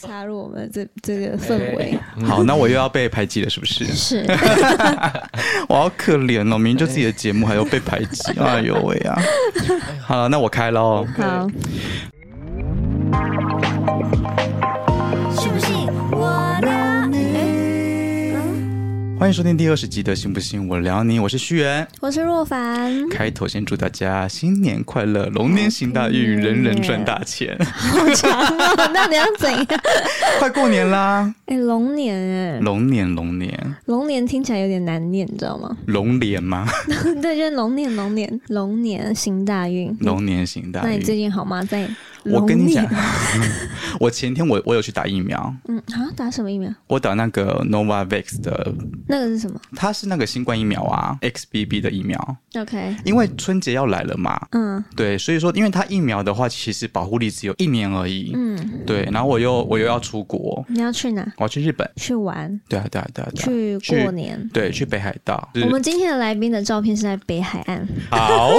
插入我们这这个氛围。好，那我又要被排挤了，是不是？是，我好可怜哦，明明就自己的节目，还要被排挤，哎呦喂啊！好了，那我开喽。好，欢迎收听第二十集的《信不信我聊你》，我是虚元。我是若凡，开头先祝大家新年快乐，龙年行大运，人人赚大钱。好长哦，到底要怎样？快过年啦，哎，龙年哎，龙年龙年龙年听起来有点难念，你知道吗？龙年吗？对，就是龙年，龙年，龙年行大运。龙年行大运那你最。近好吗？在我跟你讲，我前天我我有去打疫苗，嗯，啊，打什么疫苗？我打那个 Novavax 的，那个是什么它是那个新冠疫苗啊，XBB 的疫苗。？OK，因为春节要来了嘛，嗯对，所以说，因为它疫苗的话，其实保护力只有一年而已。嗯，对，然后我又我又要出国，你要去哪？我要去日本。去玩？对啊，对啊，对啊。去去过年？对，去北海道。我们今天的来宾的照片是在北海岸，好，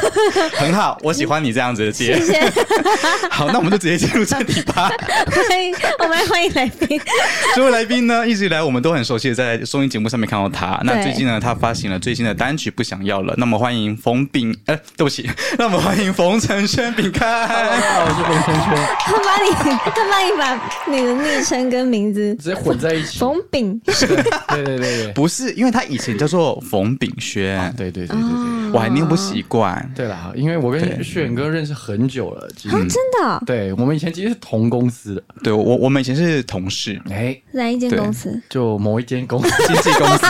很好，我喜欢你这样子的接。谢谢。好，那我们就直接进入正题吧。欢迎，我们欢迎来宾。这位来宾呢，一直以来我们都很熟悉的，在综艺节目上面看到他。那最近呢，他发行了最新的单曲《不想要了》。那么欢迎冯炳，呃，对不起，那么欢迎冯承轩饼干。我是冯承轩，他把你，他把你把你的昵称跟名字直接混在一起。冯炳对对对对对，不是，因为他以前叫做冯炳轩，对对对对对。我还念不习惯。对啦，因为我对跟炫哥认识很久了，其实啊，真的？哦对我们以前其实是同公司的，对我，我们以前是同事，哎，哪一间公司？就某一间公司，经纪公司，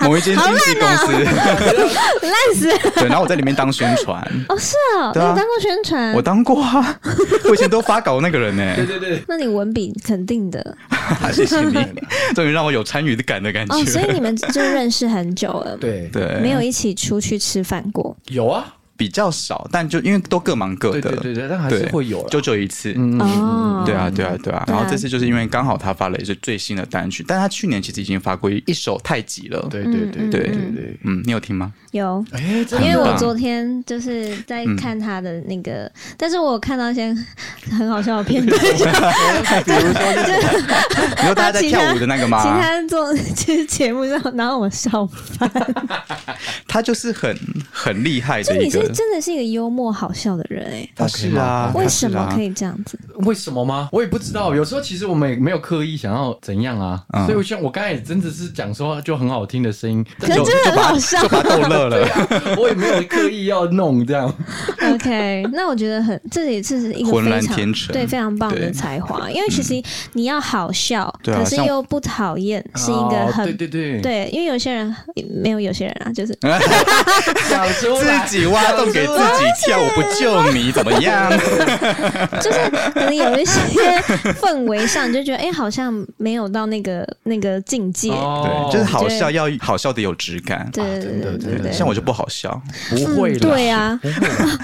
某一间经纪公司。烂死。了！对，然后我在里面当宣传，哦，是哦，你对啊。有当过宣传？我？当过啊，我以前都发稿那个人呢。对对对，那你文笔肯定的。谢谢你，终于让我有参与感的感觉。哦，所以你们就认识很久了，对。对，没有一起出去吃饭过。有啊，比较少，但就因为都各忙各的，对对对对，但还是会有啦就只有一次。嗯，哦，对啊，对啊，对啊。然后这次就是因为刚好他发了一支最新的单曲，但他去年其实已经发过一首《太极》了。对对对嗯对对对对，嗯，你有听吗？有。哎，因为我昨天就是在看他的那个，但是我看到一些很好笑的片段，比如说你说大家在跳舞的那个吗？其他做 其实节目上，然后我笑翻。他就是很很厉害就你是的一个，真的是一个幽默好笑的人哎、他是啊，为什么可以？这样子？为什么吗？我也不知道。有时候其实我们也没有刻意想要怎样啊，嗯。所以我像我刚才也真的是讲说就很好听的声音，就可是真的就把很好笑。就把他逗乐了。我也没有刻意要弄这样。OK，那我觉得很，这也是一个 浑然非常天成。对非常棒的才华，因为其实你要好笑，可是又不讨厌，是一个哦很、对对对，对因为有些人没有有些人啊，就是讲出来自己挖洞给自己跳，我不救你怎么样？就是可能有一些氛围上，就觉得哎、好像没有到那个那个境界。哦对，就是好笑要好笑的有质感。对对对对对，像我就不好笑，不会啦，对啊，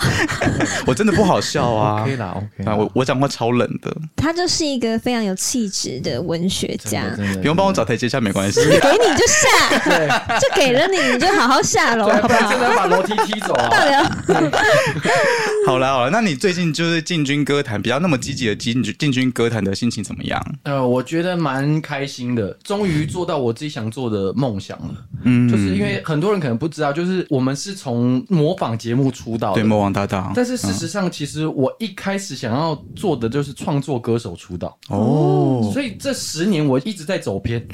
我真的不好笑啊。，OK 啦，OK 啊，啦。我我讲话超冷的，他就是一个非常有气质的文学家不用帮我找台阶下没关系。给你就下，就给了你，你就好好下楼，好不好不然真？的要把楼梯踢走啊！到底要 好了好了，那你最近就是进军歌坛，比较那么积极的进军进军歌坛的心情怎么样？呃，我觉得蛮开心的，终于做到我自己想做的梦想了。嗯，就是因为很多人可能不知道，就是我们是从模仿节目出道对的。魔王大道，但是事实上，其实我一开始想要做的就是创作歌手出道，哦，所以这十年我一直在走偏。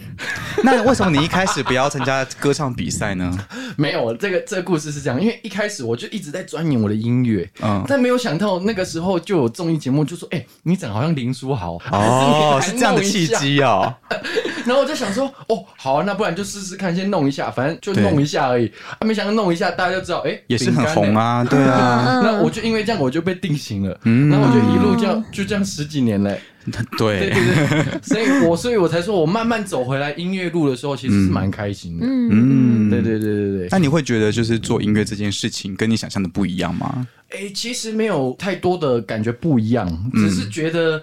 那为什么你一开始不要参加歌唱比赛呢？没有，这个这个故事是这样，因为一开始我就一直在钻研我的音乐，嗯，但没有想到那个时候就有综艺节目就说，哎、你长得好像林书豪。哦，是这样的契机哦。然后我就想说，哦，好啊，那不然就试试看，先弄一下，反正就弄一下而已。啊，没想到弄一下，大家就知道，哎、也是很红。啊，对啊，那我就因为这样，我就被定型了，嗯。然后我就一路这样，就这样十几年嘞。对对对对，所以我所以我才说我慢慢走回来音乐路的时候，其实是蛮开心的。嗯，嗯，对对对对对。那你会觉得就是做音乐这件事情跟你想象的不一样吗？哎、其实没有太多的感觉不一样，只是觉得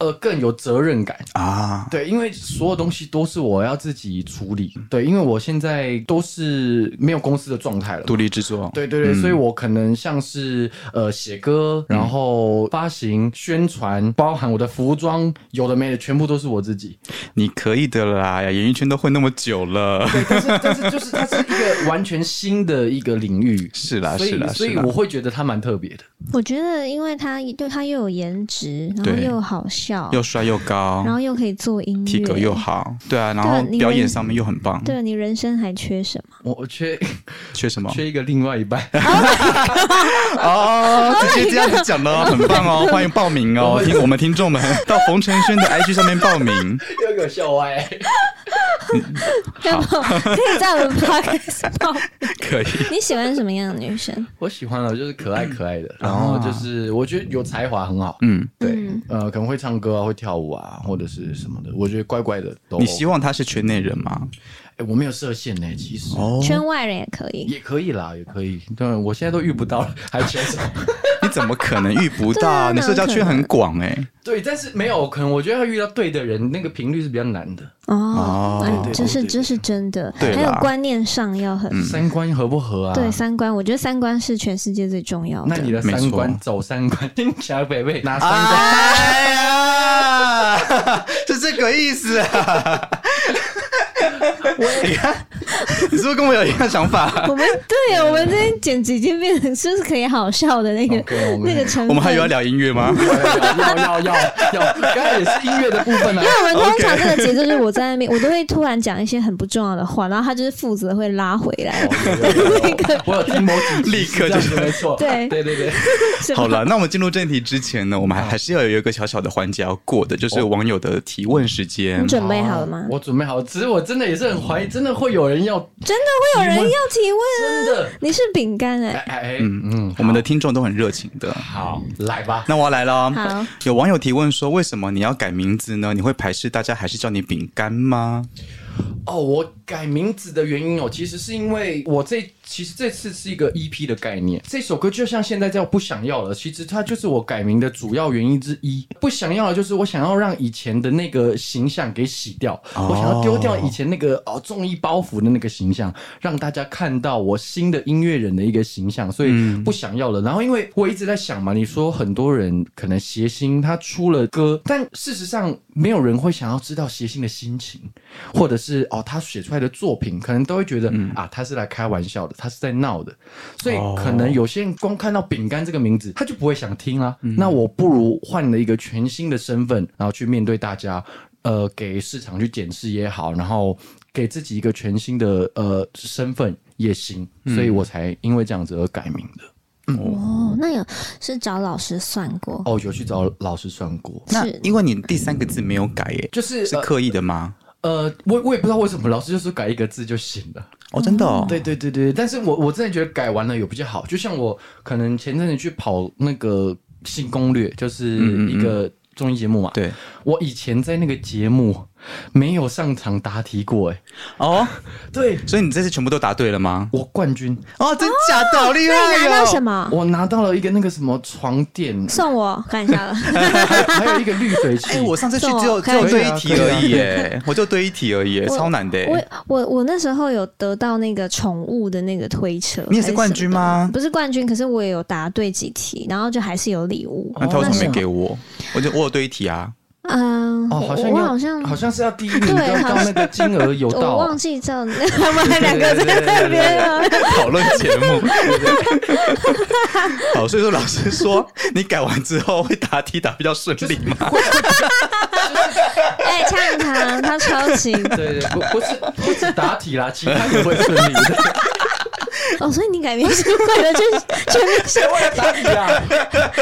呃更有责任感。啊，对，因为所有东西都是我要自己处理。对，因为我现在都是没有公司的状态了。独立制作，对对对，嗯所以我可能像是呃写歌，然后发行、宣传，包含我的服装，有的没的，全部都是我自己。你可以的啦，演艺圈都混那么久了，对，但是但是就是它是一个完全新的一个领域，是啦是啦所以我会觉得它蛮特别的。我觉得，因为他对他又有颜值，然后又好笑，又帅又高然，后又可以做音乐，体格又好，对啊，然后表演上面又很棒，对你人生还缺什么？我我缺 缺什么？缺一个另外一半，哦，直接这样子讲的哦，很棒哦，欢迎报名哦，听我们听众们到冯承轩的 IG 上面报名，又给我笑歪。要不可以在我们 podcast 报。可以。你喜欢什么样的女生？我喜欢的就是可爱可爱的，然后就是我觉得有才华很好，嗯，对嗯，呃，可能会唱歌啊，会跳舞啊，或者是什么的，我觉得乖乖的都。你希望她是圈内人吗？哎，我没有设限呢，其实哦，圈外人也可以。也可以啦，也可以。对，我现在都遇不到了，还缺什么？你怎么可能遇不到？你社交圈很广哎。对，但是没有，可能我觉得要遇到对的人，那个频率是比较难的。哦哦，哎对对对这是这是真的，对还有观念上要很三观合不合啊？对。三观，我觉得三观是全世界最重要的。那你的三观走三观，听起来北北拿三观。哎呀，是这个意思啊！你看，你是不是跟我有一样想法？我们对我们这边剪辑已经变成就是可以好笑的那个那个成分。我们还有要聊音乐吗？要要要要，刚才也是音乐的部分啊。因为我们通常这个节奏就是我在那边，我都会突然讲一些很不重要的话，然后他就是负责会拉回来。那个 我有听某几集立刻就是没错。对对对对，好了，那我们进入正题之前呢，我们还还是要有一个小小的环节要过的，就是网友的提问时间你。准备好了吗？我准备好了，只是我真的也是很怀疑，真的会有人要真的会有人要提问啊？真的。你是饼干哎、哎哎嗯嗯，我们的听众都很热情的。好来吧。那我要来了。好，有网友提问说，为什么你要改名字呢？你会排斥大家还是叫你饼干吗？哦，我改名字的原因哦，其实是因为我这其实这次是一个 EP 的概念。这首歌就像现在叫不想要了，其实它就是我改名的主要原因之一。不想要了，就是我想要让以前的那个形象给洗掉，哦。我想要丢掉以前那个哦综艺包袱的那个形象，让大家看到我新的音乐人的一个形象，所以不想要了。然后因为我一直在想嘛，你说很多人可能谐星他出了歌，但事实上没有人会想要知道谐星的心情，或者是哦他写出来的作品，可能都会觉得、啊他是来开玩笑的，他是在闹的，所以哦可能有些人光看到饼干这个名字，他就不会想听啦。那我不如换了一个全新的身份，然后去面对大家。呃，给市场去检视也好，然后给自己一个全新的呃身份也行，所以我才因为这样子而改名的。哦，那有是找老师算过？哦，有去找老师算过，那是因为你第三个字没有改耶，就是是刻意的吗？呃，我我也不知道为什么，老师就是改一个字就行了。哦，真的哦。对对对对，但是我我真的觉得改完了有比较好，就像我可能前阵子去跑那个新攻略，就是一个综艺节目嘛。对我以前在那个节目没有上场答题过，哎，哦，对所以你这次全部都答对了吗？我冠军，哦，真假的，好厉害那你拿到什么？我拿到了一个那个什么床垫，送我看一下了。还 还有一个滤水器。哎，我上次去只有只有对一题而已耶，我就对一题而已耶，超难的耶。我我我那时候有得到那个宠物的那个推车，你也是冠军吗不是冠军，可是我也有答对几题，然后就还是有礼物。那他为什么没给我？我就我有对一题啊。嗯，哦，好像我好像好像是要第一名对到那个 金额有到我到，忘记叫他们两个在那边了。讨论节目。好，所以说老师说你改完之后会答题答比较顺利吗？哎，呛他，他超勤对对，不不是不止答题啦，其他也会顺利的。哦，所以你改名是为了去全面性为了答题啊，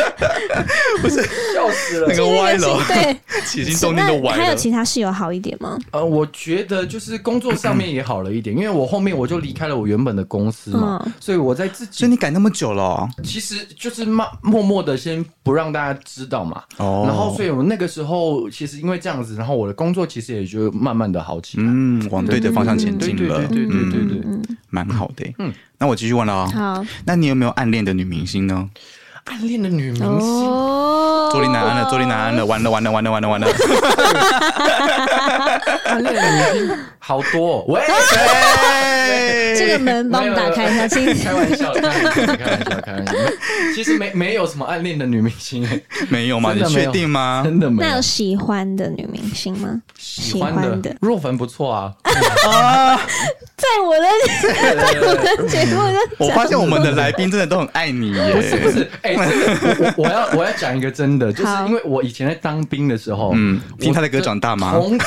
不是笑死了那。个歪了，对，起心动念都歪了。还有其他室友好一点吗？呃，我觉得就是工作上面也好了一点，因为我后面我就离开了我原本的公司嘛，嗯所以我在自己所以你改那么久了哦，其实就是默默默的先不让大家知道嘛。哦然后，所以我那个时候其实因为这样子，然后我的工作其实也就慢慢的好起来。嗯，往对的方向前进了，对对对对对对嗯，蛮好的。嗯嗯，那我继续问了哦。好，那你有没有暗恋的女明星呢？暗恋的女明星，哦，周丽南安了，坐立难安了，完了完了完了完了完了，暗恋的女明星好多哦。喂，这个门帮我们打开一下，请 开玩笑，开玩笑，开玩笑，开玩笑。的。没其实没没有什么暗恋的女明星，没有吗？你确定吗？真的没有。那有喜欢的女明星吗？喜欢的。的。若凡不错啊。在我的在我的节目就我发现我们的来宾真的都很爱你耶，不是不是，哎、我我我要我要讲一个真的，就是因为我以前在当兵的时候，嗯听他的歌长大吗？同梯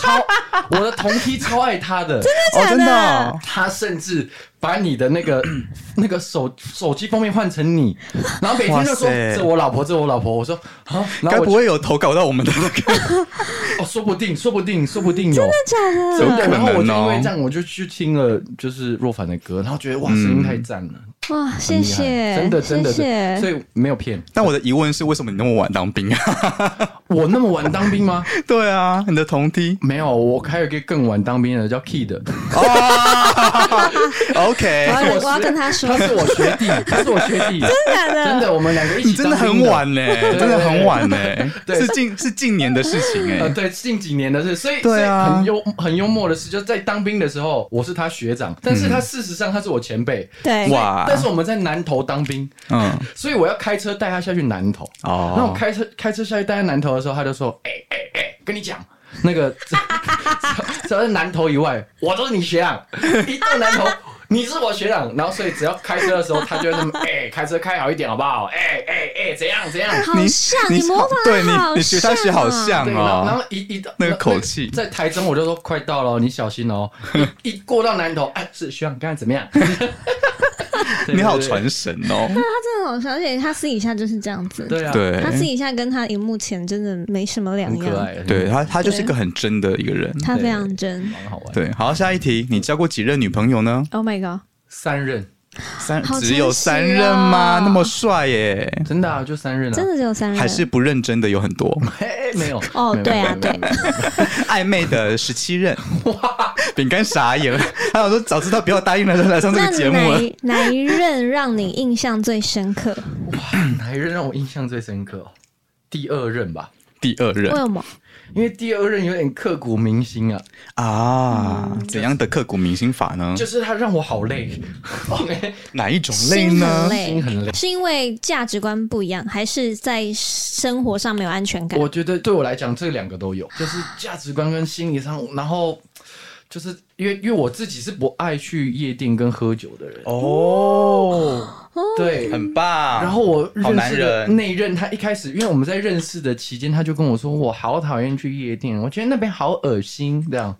超，我的同梯超爱他的，哦，真的哦，他甚至把你的那个 那个手手机封面换成你，然后每天就说哇塞这我老婆，这我老婆。我说啊，然该不后我就会有投稿到我们的那个？哦，说不定，说不定，说不定有。假的，真的，有可然后我就因为这样，我就去听了就是若凡的歌，然后觉得哇，声音太赞了，哇，谢谢，真的真的，谢谢。所以没有骗。但我的疑问是，为什么你那么晚当兵？啊？我那么晚当兵吗？对啊，你的同梯。没有，我还有一个更晚当兵的叫 Kid，哦，OK，我我要跟他说。他是我学弟，他是我学弟，真的真的，我们两个一起真的很晚呢，真的很晚呢，对是近是近年的事情呃，哎，对，近几年的事，所以对啊。很幽很幽默的事，就在当兵的时候，我是他学长，但是他事实上他是我前辈，对，哇，但是我们在南投当兵，嗯，所以我要开车带他下去南投。哦，那我开车开车下去带他南投的时候，他就说：“哎哎哎，跟你讲，那个只只要是南投以外，我都是你学长，一到南投。”你是我学长，然后所以只要开车的时候，他就会那么哎、开车开好一点好不好？哎哎哎，怎样怎样？你像你模仿对你好你学他学好啊像哦，然后一一到那个口气在台中我就说快到了哦，你小心哦。一一过到南投，哎，是学长刚才怎么样？对你好。传神哦，他真的好笑，而且他私底下就是这样子。对啊，对他私底下跟他荧幕前真的没什么两样，对他他就是一个很真的一个人，他非常真。蛮好玩。，对，好，下一题，你交过几任女朋友呢？Oh my god！三任三只有三任吗？哦。那么帅耶，真的啊，就三任啊，真的只有三任，还是不认真的有很多，没有。哦对啊没有没有。没有 暧昧的十七任，哇。饼干傻眼。了，他想说早知道不要答应了来上这个节目了。哪一哪一任让你印象最深刻？哇哪一任让我印象最深刻？哦？第二任吧，第二任。为什么？因为第二任有点刻骨铭心啊，啊，怎样的刻骨铭心法呢？就是他让我好累。OK，哪一种累心呢很？累，心很累是因为价值观不一样，还是在生活上没有安全感？我觉得对我来讲，这两个都有，就是价值观跟心理上，然后就是因为因为我自己是不爱去夜店跟喝酒的人，哦，对，很棒。然后我好认识的男人。那一任，他一开始，因为我们在认识的期间，他就跟我说，我好讨厌去夜店，我觉得那边好恶心，这样。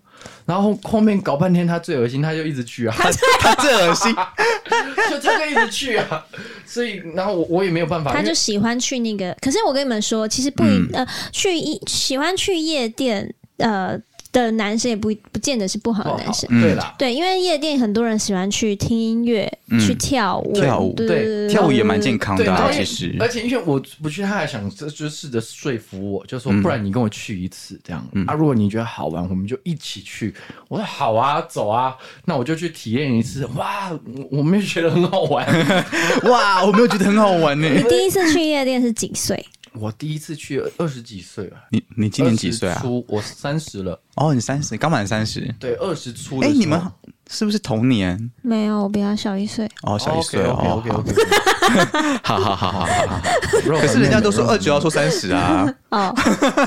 然后后面搞半天，他最恶心，他就一直去啊，他最恶心，就他就一直去啊。所以，然后我我也没有办法，他就喜欢去那个，可是我跟你们说，其实不一、嗯。呃，去一喜欢去夜店呃的男生也不不见得是不好的男生。嗯对啦，对，因为夜店很多人喜欢去听音乐、嗯去跳舞，跳舞对跳舞也蛮健康的其实而且因为我不去，他还想这就试着说服我，就说嗯不然你跟我去一次这样、啊，如果你觉得好玩，我们就一起去。我说好啊，走啊，那我就去体验一次。哇，我我没有觉得很好玩。哇，我没有觉得很好玩呢。你 第一次去夜店是几岁？我第一次去二十几岁啊，你你今年几岁啊20？出我三十了，哦，你三十，刚满三十。对，二十出的哎。你们是不是同年？没有，我比他小一岁。哦，小一岁哦。OK OK 好好好好好好。可 可是人家都说二九要说三十啊，哦，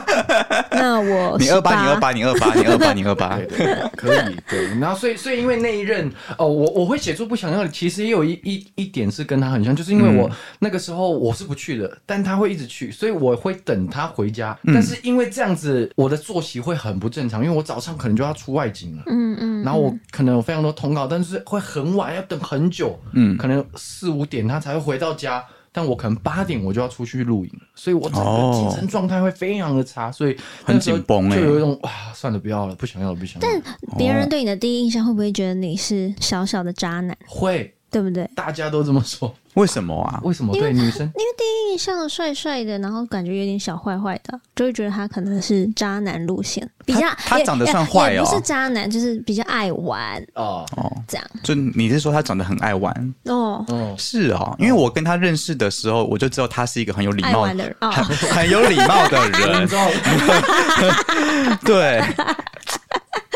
那我你二八，你二18，八，你二八，你二八，你二八 对。对对，可以对。然后所以所以因为那一任哦，我我会写出不想要的，其实也有一一一点是跟他很像，就是因为我、那个时候我是不去的，但他会一直去，所以我会等他回家。但是因为这样子，我的作息会很不正常，因为我早上可能就要出外景了。嗯嗯，然后我可能有非常多通告，但是会很晚，要等很久，嗯可能四五点他才会回到家，但我可能八点我就要出去露营，所以我整个哦精神状态会非常的差，所以很紧绷欸就有一种哇，算了，不要了，不想要了，不想要了。别人对你的第一印象会不会觉得你是小小的渣男？会，对不对？大家都这么说，为什么啊？为什么？对女生？因为第一印内向帅帅的，然后感觉有点小坏坏的，就会觉得他可能是渣男路线，比较他他长得算也坏哦。不是渣男，就是比较爱玩。哦。哦，这样。就你是说他长得很爱玩？哦，哦，是哦，因为我跟他认识的时候，我就知道他是一个很有礼貌、的人。哦，很 很有礼貌的人。对，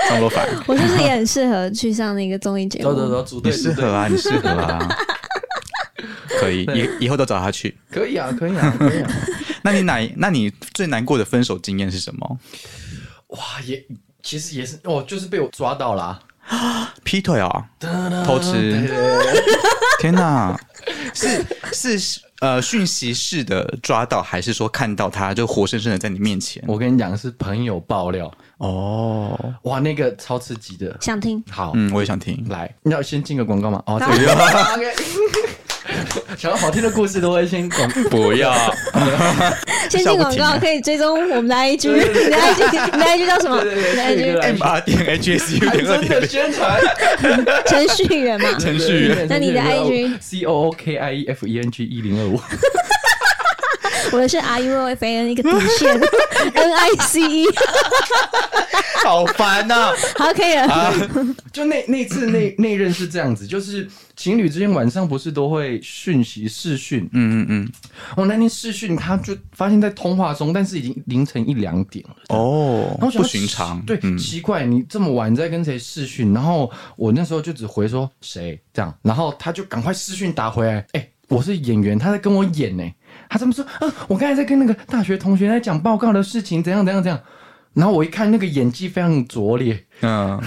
张罗凡，我是不是也很适合去上那个综艺节目？走走走，组你适合啊，你适合啊，可以，以以后都找他去。可以啊，可以啊，可以啊。那你哪？那你最难过的分手经验是什么？哇，也其实也是哦，就是被我抓到啦，劈腿啊、偷吃天哪，是是呃讯息式的抓到，还是说看到他就活生生的在你面前？我跟你讲，是朋友爆料，哦，哇，那个超刺激的。想听？好，嗯，我也想听。来，你要先进个广告吗？哦，好这个 OK。想要好听的故事都会先广不要，先进广告，可以追踪我们的 IG，你的 IG，你的 IG 叫什么？你的 IG M R 点 H S U 点二真的点。宣传。程序员嘛？程序员那你的 IG C O O K I E F E N G 一零二五，我的是 R U O F A N 一个底线。N I C E，好烦呐、好，可以了。就那那次那那任是这样子，就是情侣之间晚上不是都会讯息视讯，嗯嗯嗯，我那天视讯他就发现在通话中，但是已经凌晨一两点了。哦不说寻常。对，嗯，奇怪，你这么晚在跟谁视讯？然后我那时候就只回说谁？这样，然后他就赶快视讯打回来，哎、我是演员，他在跟我演呢、他这么说，啊、我刚才在跟那个大学同学在讲报告的事情，怎样怎样怎样。然后我一看那个演技非常拙劣，嗯，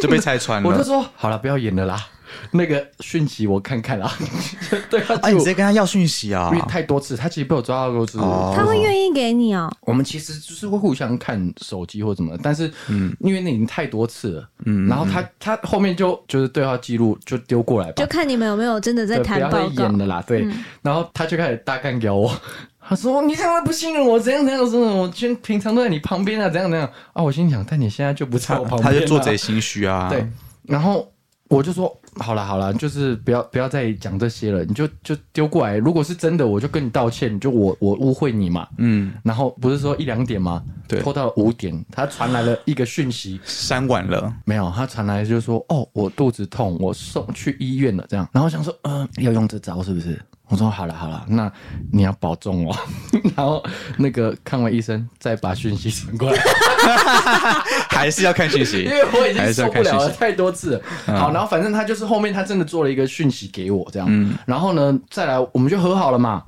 就被拆穿了 我就了。说好了，不要演了啦。那个讯息我看看啦，对他啊，你直接跟他要讯息啊因？为太多次，他其实被我抓到多次。哦他会愿意给你哦，我们其实就是会互相看手机或怎么，但是嗯，因为那已经太多次了，嗯，然后他他后面就就是对话记录就丢过来吧就，看你们有没有真的在谈报告要演。了啦，对，然后他就开始大干掉我。他说：“你怎么不信任我，怎样怎样？怎样？我平平常都在你旁边啊，怎样怎样啊？”我心想，但你现在就不在我旁边、啊，他就做贼心虚啊。对，然后我就说好了好了，就是不要不要再讲这些了，你就就丢过来。如果是真的，我就跟你道歉，就我我误会你嘛。嗯，然后不是说一两点吗？对拖到了五点，他传来了一个讯息，删完了。没有，他传来就是说哦，我肚子痛，我送去医院了，这样。然后想说，嗯、要用这招是不是？我说好了好了，那你要保重哦。然后那个看完医生，再把讯息传过来。还是要看讯息 因，为我已经受不了了。太多次了。好，然后反正他就是后面他真的做了一个讯息给我这样，嗯然后呢再来我们就和好了嘛。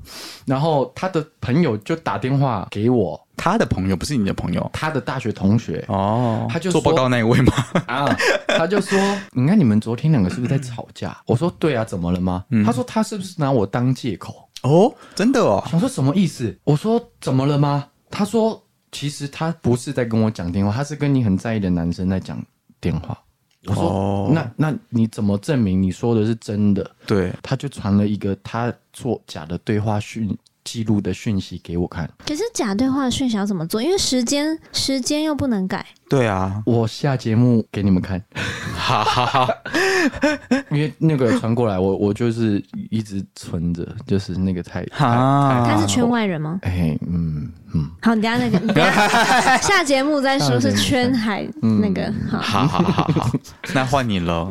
然后他的朋友就打电话给我，他的朋友不是你的朋友他的大学同学哦，他就做报告那一位吗？啊，他就说：“你看你们昨天两个是不是在吵架？”我说：“对啊，怎么了吗？”他说：“他是不是拿我当借口哦，真的哦？”，想说什么意思？我说：“怎么了吗？”他说：“其实他不是在跟我讲电话，他是跟你很在意的男生在讲电话。”我说：“哦那那你怎么证明你说的是真的？”对，他就传了一个他做假的对话讯记录的讯息给我看。可是假对话的讯息要怎么做？因为时间时间又不能改。对啊，我下节目给你们看，哈哈哈。因为那个传过来，我我就是一直存着，就是那个太太啊他是圈外人吗？哎，嗯嗯，好，你等一下那个，你等下下节目再说，是圈海 那个。好好好好好，那换你了。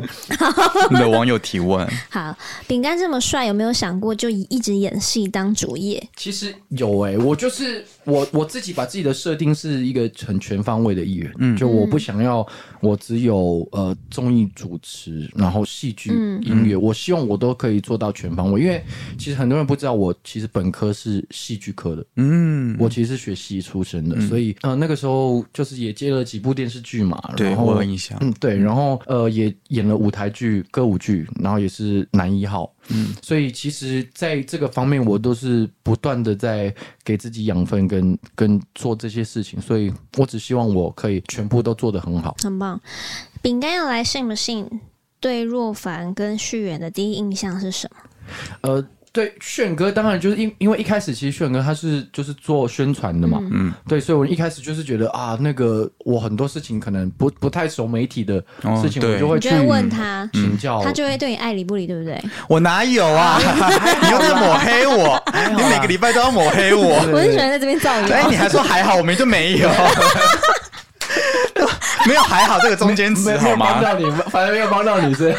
你的网友提问，好，饼干这么帅，有没有想过就以一直演戏当主业？其实有哎、我就是我我自己把自己的设定是一个很全方位的艺人，嗯，就我不想要我只有呃综艺主持，然后戏剧、音乐，我希望我都可以做到全方位，因为其实很多人不知道我其实本科是戏剧科的，嗯，我其实是学戏出身的，所以呃那个时候就是也接了几部电视剧嘛，对然后我有印象。嗯，对，然后呃也演了舞台剧、歌舞剧，然后也是男一号，嗯，所以其实在这个方面，我都是不断的在给自己养分跟跟做这些事情，所以我只希望我可以全部都做得很好。很棒。饼干要来信不信？对若凡跟旭远的第一印象是什么？呃，对，炫哥当然就是因因为一开始其实炫哥他是就是做宣传的嘛，嗯，对，所以我一开始就是觉得啊，那个我很多事情可能不不太熟媒体的事情，哦我就会去你就会问他，请教，他就会对你爱理不理，对不对？我哪有啊？你又在抹黑我，你每个礼拜都要抹黑我。我很喜欢在这边造谣哎，谣你。还说还好，我们就没有，没有还好这个中间词好吗？有帮到你，反正没有帮到你是。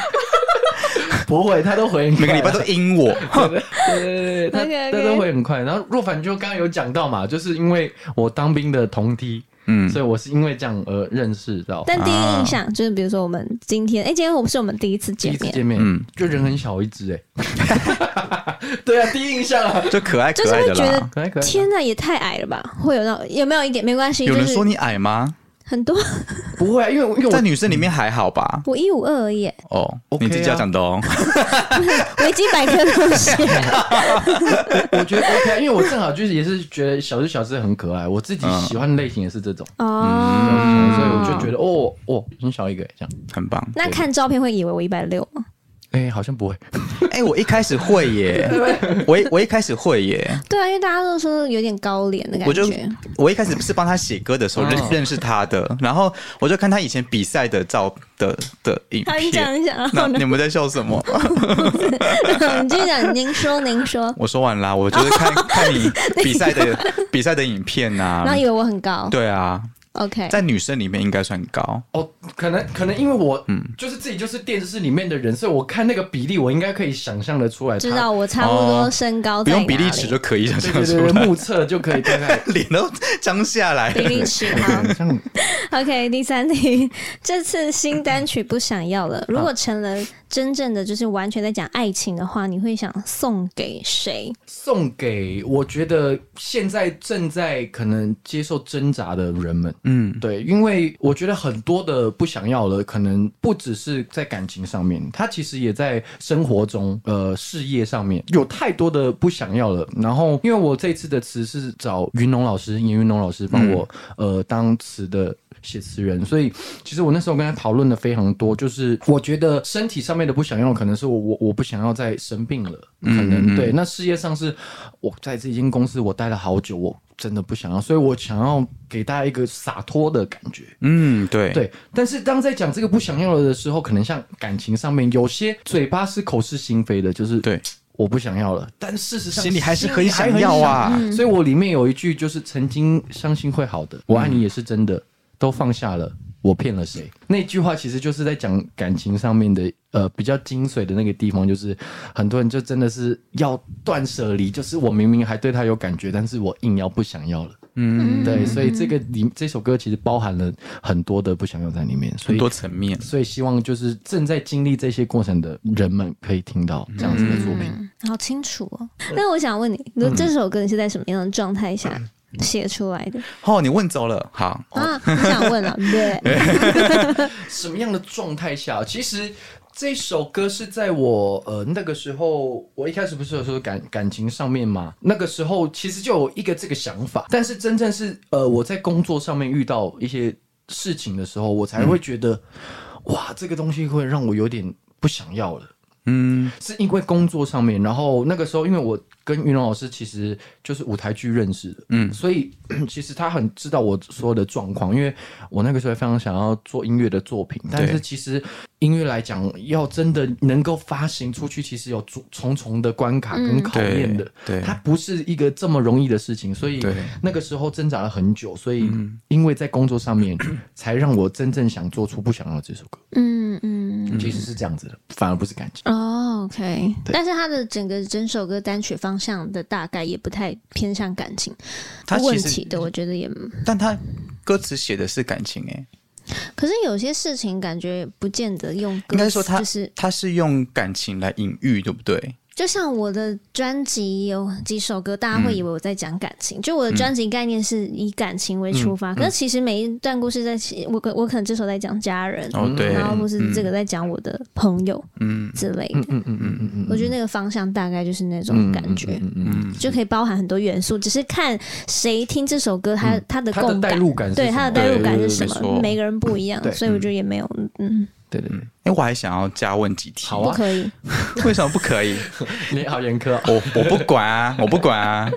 不会，他都回很快每个礼拜都阴我，对对对对，他他都会很快。然后若凡就刚刚有讲到嘛，就是因为我当兵的同梯，嗯，所以我是因为这样而认识到。但第一印象就是，比如说我们今天，哎，今天我们是我们第一次第见面，一次见面，嗯就人很小一只哎、对啊，第一印象啊，就可爱可爱的是会觉得啦。可爱可爱。天呐，也太矮了吧？会有那种有没有一点没关系，就是有人说你矮吗？很多，不会啊，因为因为在女生里面还好吧？我一五二而已，哦，OK 啊你自己要讲的哦。维基百科都写。我觉得 OK，啊因为我正好就是也是觉得小只小只很可爱，我自己喜欢的类型也是这种，哦，所以我就觉得哦哦，很小一个这样，很棒。那看照片会以为我一百六吗？哎、好像不会，哎、我一开始会耶 我一我一开始会耶，对啊，因为大家都说有点高脸的感觉我就觉。我一开始是帮他写歌的时候认、哦认识他的，然后我就看他以前比赛的照的的影好，你讲片。一讲，然那你？们在笑什么？你继续讲，您说，您说，我说完啦，我就是看看你比赛的比赛的影片呐、然后以为我很高。对啊，OK，在女生里面应该算高。哦，可能可能因为我嗯就是自己就是电视里面的人，所以我看那个比例，我应该可以想象的出来，知道我差不多身高哦不用比例尺就可以想对对对对，象出来，目测就可以大概 脸都张下来比例尺好。OK，第三题，这次新单曲不想要了。如果成了真正的就是完全在讲爱情的话，你会想送给谁？送给我觉得现在正在可能接受挣扎的人们。嗯，对，因为我觉得很多的不想要了，可能不只是在感情上面，他其实也在生活中、呃事业上面有太多的不想要了。然后，因为我这次的词是找云龙老师，严云龙老师帮我、呃当词的。写词人，所以其实我那时候跟他讨论的非常多，就是我觉得身体上面的不想要，可能是我我我不想要再生病了，可能对。那事业上是我在这间公司我待了好久，我真的不想要，所以我想要给大家一个洒脱的感觉。嗯，对，对，但是当在讲这个不想要了的时候，可能像感情上面，有些嘴巴是口是心非的，就是对，我不想要了，但事实上心里还是很想要啊。所以我里面有一句就是曾经相信会好的，我爱你也是真的，都放下了。我骗了谁？那句话其实就是在讲感情上面的，呃，比较精髓的那个地方，就是很多人就真的是要断舍离，就是我明明还对他有感觉，但是我硬要不想要了。嗯，对，所以这个里这首歌其实包含了很多的不想要在里面，所以很多层面。所以希望就是正在经历这些过程的人们可以听到这样子的作品。嗯，好清楚哦。那我想问你，你说这首歌你是在什么样的状态下 写出来的哦，你问走了，好，啊？不想问了，对，什么样的状态下？其实这首歌是在我呃那个时候，我一开始不是有说感感情上面嘛？那个时候其实就有一个这个想法，但是真正是呃我在工作上面遇到一些事情的时候，我才会觉得、哇，这个东西会让我有点不想要了。嗯，是因为工作上面，然后那个时候，因为我跟云龙老师其实就是舞台剧认识的，嗯，所以 其实他很知道我所有的状况，因为我那个时候非常想要做音乐的作品，但是其实音乐来讲，要真的能够发行出去，其实有重重重的关卡跟考验的，对对。它不是一个这么容易的事情，所以那个时候挣扎了很久，所以因为在工作上面，才让我真正想做出不想要这首歌，嗯嗯。其实是这样子的，反而不是感情。哦，OK，但是他的整个整首歌单曲方向的大概也不太偏向感情他问题的，我觉得也。但他歌词写的是感情、欸，可是有些事情感觉不见得用歌，应该说他就是他是用感情来隐喻，对不对？就像我的专辑有几首歌，大家会以为我在讲感情。就我的专辑概念是以感情为出发，可是其实每一段故事在写，我可我可能这首在讲家人，然后或是这个在讲我的朋友嗯。之类的。嗯嗯嗯嗯嗯我觉得那个方向大概就是那种感觉，嗯嗯嗯就可以包含很多元素，只是看谁听这首歌，他他的共感，代入感对他的代入感是什么，每个人不一样，所以我觉得也没有，嗯，对对对，哎，我还想要加问几题，好可以。为什么不可以？你好严苛哦。我我不管啊，我不管啊。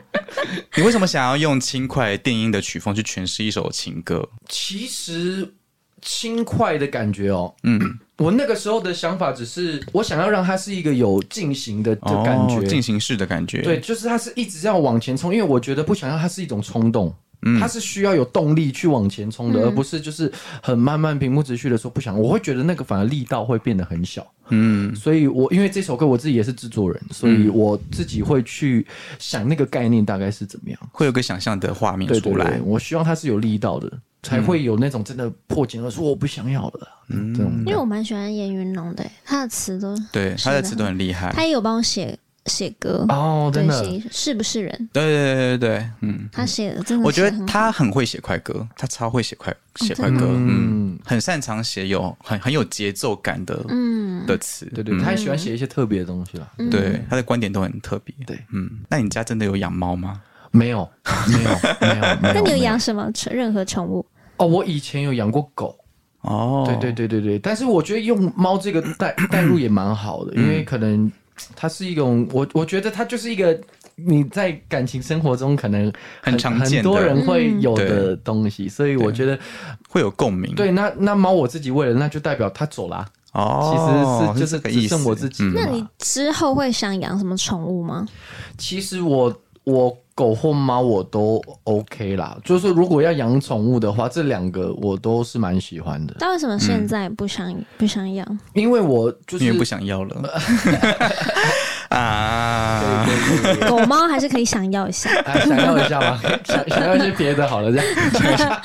你为什么想要用轻快电音的曲风去诠释一首情歌？其实轻快的感觉哦，嗯，我那个时候的想法只是我想要让它是一个有进行的的感觉，哦进行式的感觉。对，，就是它是一直要往前冲，因为我觉得不想要它是一种冲动。它是需要有动力去往前冲的，而不是就是很慢慢平铺直叙的说不想。我会觉得那个反而力道会变得很小。嗯，所以我因为这首歌我自己也是制作人，所以我自己会去想那个概念大概是怎么样。会有个想象的画面出来对，。我希望它是有力道的，才会有那种真的破茧而出，我不想要了，嗯，因为我蛮喜欢严云龙的，他的词都对，他的词都很厉害。他也有帮我写写歌，哦，真，的，是不是人？对对对对对，嗯，他写的真的，我觉得他很会写快歌，他超会写快写快歌，嗯，嗯，很擅长写有很很有节奏感的嗯，的词。对对，嗯他也喜欢写一些特别的东西啦。对他的观点都很特别。对，嗯，那你家真的有养猫吗？没有，没有，没有，那你有养什么宠任何宠物？哦？我以前有养过狗，哦，对对对对对，但是我觉得用猫这个代代入也蛮好的，因为可能它是一种，我我觉得它就是一个你在感情生活中可能很常见很多人会有嗯的东西，所以我觉得会有共鸣。对，那那猫我自己喂了，那就代表它走啦。哦，其实是就是这个意思。只剩我自己嗯那你之后会想养什么宠物吗？其实我我狗或猫我都 OK 啦，就是说如果要养宠物的话，这两个我都是蛮喜欢的，但为什么现在不想、不想养？因为我就是因为不想要了。啊。狗猫还是可以想要一下。啊，想要一下吗？想 想要一些别的好了，这样。想一下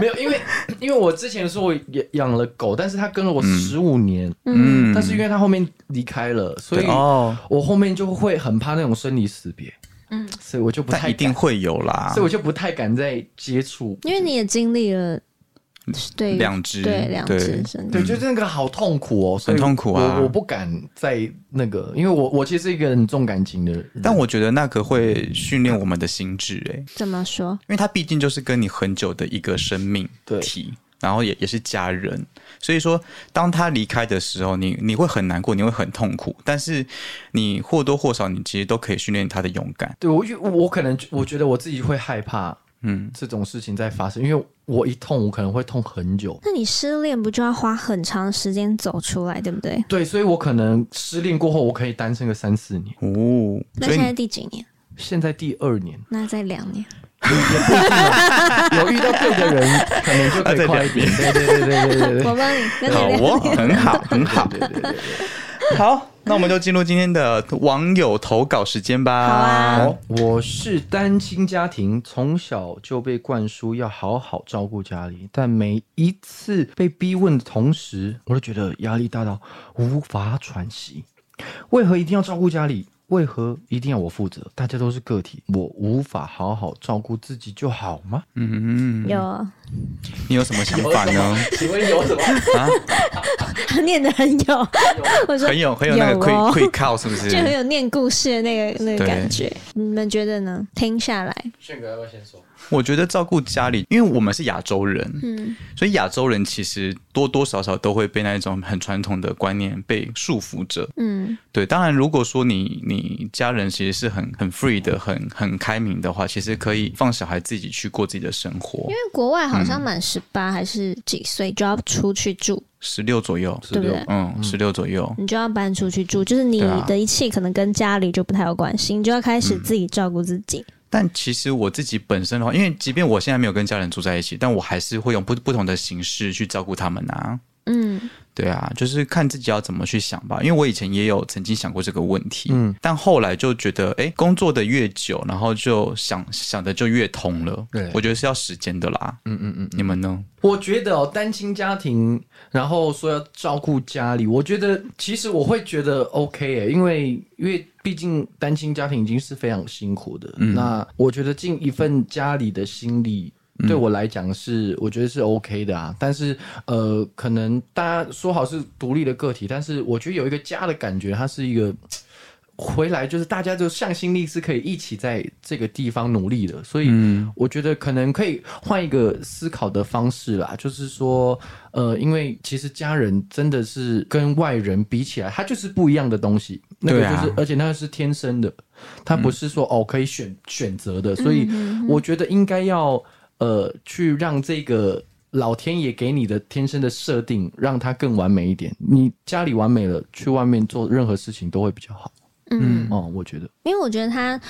没有，因为因为我之前说我养养了狗，但是它跟了我十五年，嗯。但是因为它后面离开了，所以哦，我后面就会很怕那种生离死别，嗯，所以我就不太但一定，会有啦。所以。我就不太敢再接触。因为你也经历了对两只对两只对，就是那个好痛苦哦，很痛苦啊。我我不敢再那个，因为我我其实是一个很重感情的人，但我觉得那个会训练我们的心智，哎，怎么说？因为它毕竟就是跟你很久的一个生命对。体，然后也也是家人，所以说当他离开的时候，你你会很难过，你会很痛苦，但是你或多或少，你其实都可以训练他的勇敢。对我我我可能我觉得我自己会害怕嗯，这种事情在发生，因为我一痛我可能会痛很久。那你失恋不就要花很长时间走出来，对不对？对，所以我可能失恋过后，我可以单身个三四年。哦，那现在第几年？现在第二年，那在两年。有遇到对的人，可能就可以快一点。对对对对对对对。我帮你，那好你两哦，很好，很好。对对对对好，那我们就进入今天的网友投稿时间吧。好啊好，我是单亲家庭，从小就被灌输要好好照顾家里，但每一次被逼问的同时，我都觉得压力大到无法喘息。为何一定要照顾家里？为何一定要我负责？大家都是个体，我无法好好照顾自己就好吗？嗯，有啊，你有什么想法呢？请问有什么？啊，他念的很有，我说很有很有那个有会哦会靠，是不是就？很有念故事的那个那个感觉。你们觉得呢？听下来，炫哥要不要先说？我觉得照顾家里，因为我们是亚洲人，嗯，所以亚洲人其实多多少少都会被那种很传统的观念被束缚着。嗯，对，当然，如果说你你家人其实是很很 free 的、很很开明的话，其实可以放小孩自己去过自己的生活因。为国外好像满十八还是几岁就要出去住，十六左右，对不对？嗯，十六左右。你就要搬出去住，就是你的一切可能跟家里就不太有关系，你就要开始自己照顾自己。但其实我自己本身的话，因为即便我现在没有跟家人住在一起，但我还是会用不不同的形式去照顾他们啊。嗯，对啊，就是看自己要怎么去想吧。因为我以前也有曾经想过这个问题，嗯但后来就觉得，哎，工作的越久，然后就想想的就越通了。对我觉得是要时间的啦。嗯嗯嗯。你们呢？我觉得哦，单亲家庭，然后说要照顾家里，我觉得其实我会觉得 OK 诶，因为因为毕竟单亲家庭已经是非常辛苦的，那我觉得尽一份家里的心力。对我来讲是，我觉得是 OK 的啊。但是，呃，可能大家说好是独立的个体，但是我觉得有一个家的感觉，它是一个回来就是大家就向心力是可以一起在这个地方努力的，所以嗯。我觉得可能可以换一个思考的方式啦，就是说，呃，因为其实家人真的是跟外人比起来，他就是不一样的东西，那个就是，而且那个是天生的，他不是说、哦可以选选择的，所以我觉得应该要呃去让这个。老天爷给你的天生的设定，让它更完美一点。你家里完美了，去外面做任何事情都会比较好。嗯，哦，我觉得因为我觉得他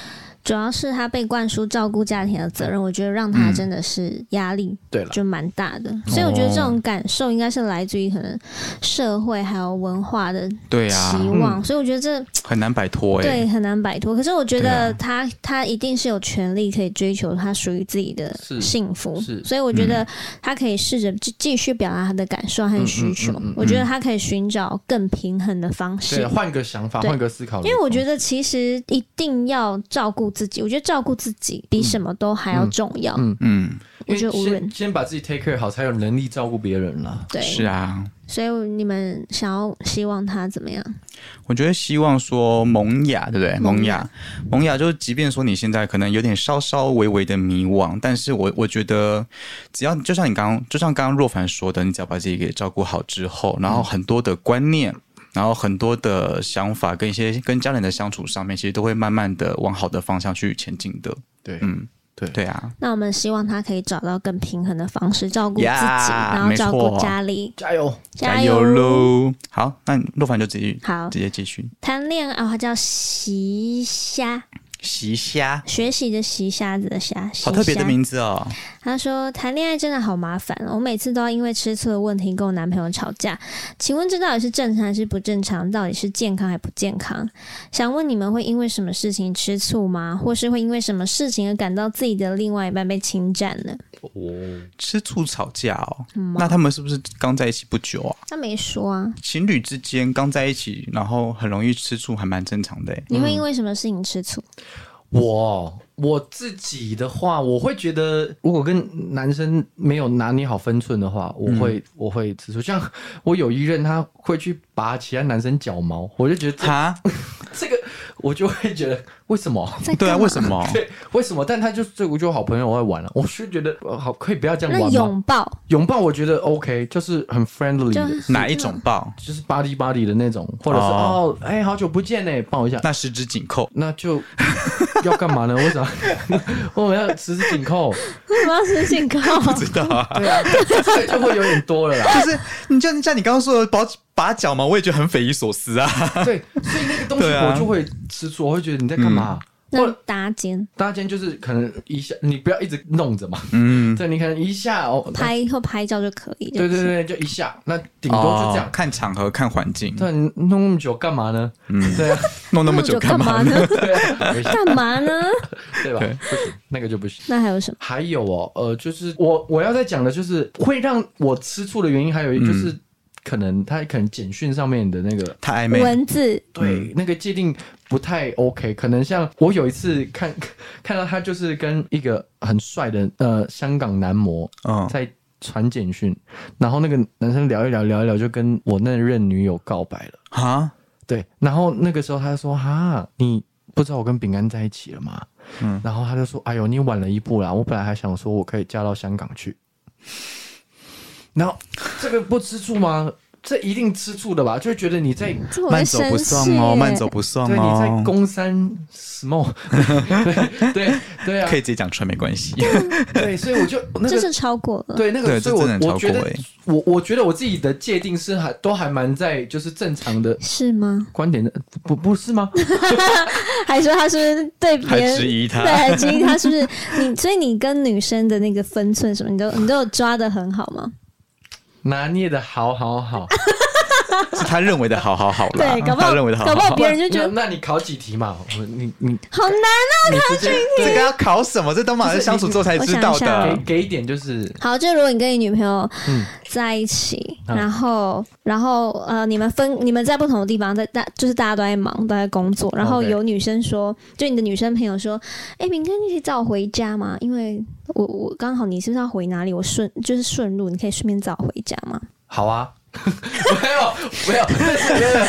主要是他被灌输照顾家庭的责任，我觉得让他真的是压力对了，就蛮大的，所以我觉得这种感受应该是来自于可能社会还有文化的对啊期，望，所以我觉得这很难摆脱哎。对很难摆脱。可是我觉得他他一定是有权利可以追求他属于自己的是幸福，是所以我觉得他可以试着继继续表达他的感受和需求。嗯嗯嗯嗯我觉得他可以寻找更平衡的方式对，。换个想法，对换个思考。因为我觉得其实一定要照顾自己，我觉得照顾自己比什么都还要重要。嗯嗯，我觉得无论先先把自己 take care 好，才有能力照顾别人啦。对，是啊。所以你们想要希望他怎么样？我觉得希望说萌芽，对不对？萌芽萌芽，萌芽，就是即便说你现在可能有点稍稍微微的迷惘，但是我我觉得，只要就像你刚刚，就像刚刚若凡说的，你只要把自己给照顾好之后，然后很多的观念。然后很多的想法跟一些跟家人的相处上面，其实都会慢慢的往好的方向去前进的。对，嗯，对对啊，那我们希望他可以找到更平衡的方式照顾自己呀然后照顾家里。加油！加油！喽！好，那若凡就直接好直接继续。谈恋爱哦，他叫习虾，习虾，学习的习虾子的虾，好特别的名字哦。他说谈恋爱真的好麻烦，我每次都要因为吃醋的问题跟我男朋友吵架。请问这到底是正常还是不正常？到底是健康还不健康？想问你们会因为什么事情吃醋吗？或是会因为什么事情而感到自己的另外一半被侵占呢？哦吃醋吵架哦，嗯那他们是不是刚在一起不久啊？他没说啊，情侣之间刚在一起，然后很容易吃醋，还蛮正常的欸。你会因为什么事情吃醋？我我自己的话，我会觉得，如果跟男生没有拿捏好分寸的话，我会、我会吃醋。像我有一任，他会去拔其他男生脚毛，我就觉得他，这个，我就会觉得为什么？对啊，为什？么？对，为什么？但他就这我就好朋友我会玩了，我是觉得呃好可以不要这样玩吗？拥抱拥抱我觉得 OK，就是很 friendly 的，哪一种抱？就是 body body 的那种，或者是哦哦，哎、好久不见呢，抱一下，那十指紧扣，那就 要干嘛呢？为什么我们要十指紧扣？为什么要十指紧扣？不，知道啊？对啊，这 个就会有点多了啦。就是你就像你刚刚说的保。把脚嘛，我也觉得很匪夷所思啊。对，所以那个东西我就会吃醋，我会觉得你在干嘛？那或者搭肩搭肩就是可能一下，你不要一直弄着嘛。嗯，对，你可能一下哦，拍或拍照就可以。对对对，就一下，那顶多就这样哦。看场合，看环境，对，你弄那么久干嘛呢？嗯，对啊，弄那么久干嘛呢？干嘛呢？对吧？不行，那个就不行。那还有什么？还有哦，呃，就是我我要再讲的，就是会让我吃醋的原因，还有一就是、可能他可能简讯上面的那个太暧昧，文字对、那个界定不太 OK，可能像我有一次看 看到他就是跟一个很帅的呃香港男模嗯，在传简讯，然后那个男生聊一聊聊一聊就跟我那任女友告白了，哈，对，然后那个时候他就说哈你。不知道我跟饼干在一起了吗？嗯然后他就说：“哎呦，你晚了一步啦！我本来还想说我可以嫁到香港去。”然后这个不吃醋吗？这一定吃醋的吧？就会觉得你在慢走不生送哦，慢走不送对，你在哦。公山 small，对对对啊可，以直接讲出来没关系。对，所以我就 那个这是超过了。对那个，对所以我我觉得超过欸我我觉得我自己的界定是还都还蛮在就是正常的是吗？观点的，不不是吗？还说他是不是对别还人质疑他对，还质疑他是不是你？所以你跟女生的那个分寸什么，你都你都有抓的很好吗？拿捏的好好好，是他认为的好好好了，对，搞不好他认为的好搞不好。别人就觉得那那你考几题嘛？我你你好难啊。考几题这个要考什么？这都马上相处之后才知道的。给给一点就是好，就如果你跟你女朋友嗯在一起，嗯然后然后呃，你们分你们在不同的地方，在大就是大家都在忙，都在工作，然后有女生说，就你的女生朋友说，哎、明天，你可以载我回家吗？因为我我刚好你是不是要回哪里？我顺就是顺路，你可以顺便载我回家吗？好啊，没有没有，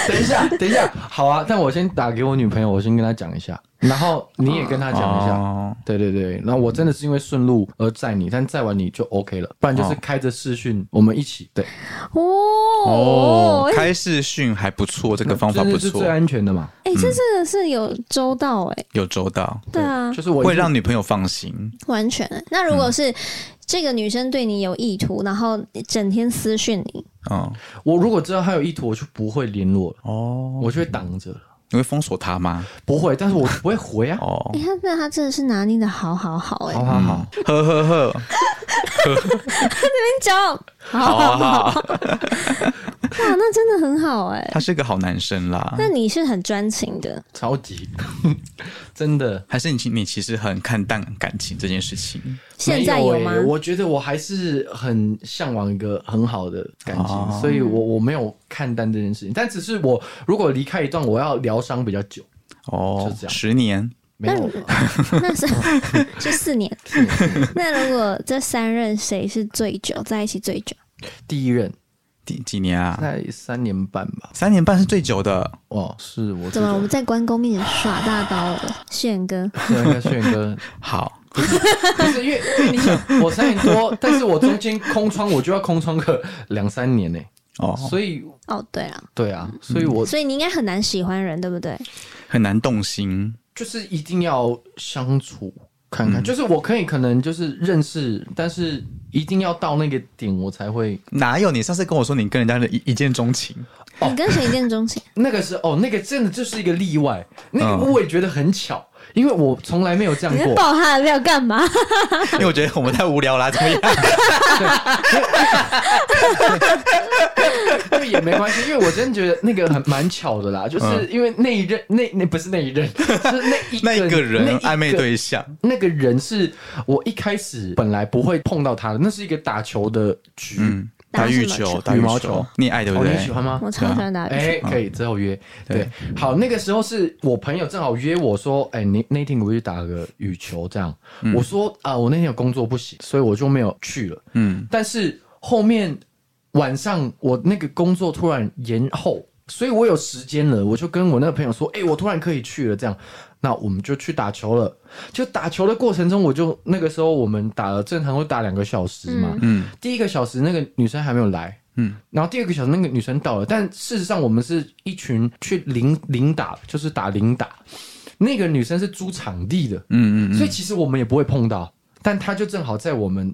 等一下等一下，好啊，但我先打给我女朋友，我先跟她讲一下，然后你也跟她讲一下。哦对对对，然后我真的是因为顺路而载你，但载完你就 OK 了，不然就是开着视讯我们一起。对，哦哦，，开视讯还不错，这个方法不错是最，安全的嘛。哎、这真的是有周到哎、有周到，对啊，就是我会让女朋友放心。完全。那如果是这个女生对你有意图，然后整天私讯你，嗯，我如果知道他有意图，我就不会联络了，哦，我就会挡着。你会封锁他吗？不会，但是我不会回啊。哦。哎、，欸那他真的是拿捏的好好好哎、好好好，呵呵呵，真讲。好好好，哇，那真的很好哎、他是个好男生啦。那你是很专情的，超级 真的。还是你其你其实很看淡感情这件事情？现在有吗我觉得我还是很向往一个很好的感情，哦所以我我没有看淡这件事情。但只是我如果离开一段，我要疗伤比较久。哦就这，样十年没有，那是 是四年。那如果这三任谁是最久在一起最久？第一任几几年啊？在三年半吧。三年半是最久的。哦，是我怎么我们在关公面前耍大刀了？炫哥，炫哥，好，不是因为因为你想，我三年多，但是我中间空窗，我就要空窗个两三年呢、哦，所以哦对啊，对啊，所以我所以你应该很难喜欢人，对不对？很难动心。就是一定要相处看看，就是我可以可能就是认识，但是一定要到那个点我才会。哪有？你上次跟我说你跟人家的一一见钟情，哦你跟谁一见钟情？那个是哦，那个真的就是一个例外，那个嗯我也觉得很巧，因为我从来没有这样过。爆他的料干嘛？因为我觉得我们太无聊啦，怎么样？那个也没关系，因为我真的觉得那个很蛮巧的啦，就是因为那一任那那不是那一任，是那一那一个人暧昧对象，那个人是我一开始本来不会碰到他的，那是一个打球的局。嗯，打打羽球球，打羽羽毛球你也爱对不哦，对？你喜欢吗？我超喜欢打羽哎、球。可以之后约。对对，好，那个时候是我朋友正好约我说，哎、你那天我去打个羽球这样。我说啊、我那天有工作不行，所以我就没有去了。嗯，但是后面晚上我那个工作突然延后，所以我有时间了，我就跟我那个朋友说，哎、我突然可以去了，这样，那我们就去打球了。就打球的过程中，我就那个时候我们打了正常会打两个小时嘛，嗯。第一个小时那个女生还没有来。嗯，然后第二个小时那个女生到了，但事实上我们是一群去领领打，就是打领打。那个女生是租场地的，嗯嗯。所以其实我们也不会碰到，但她就正好在我们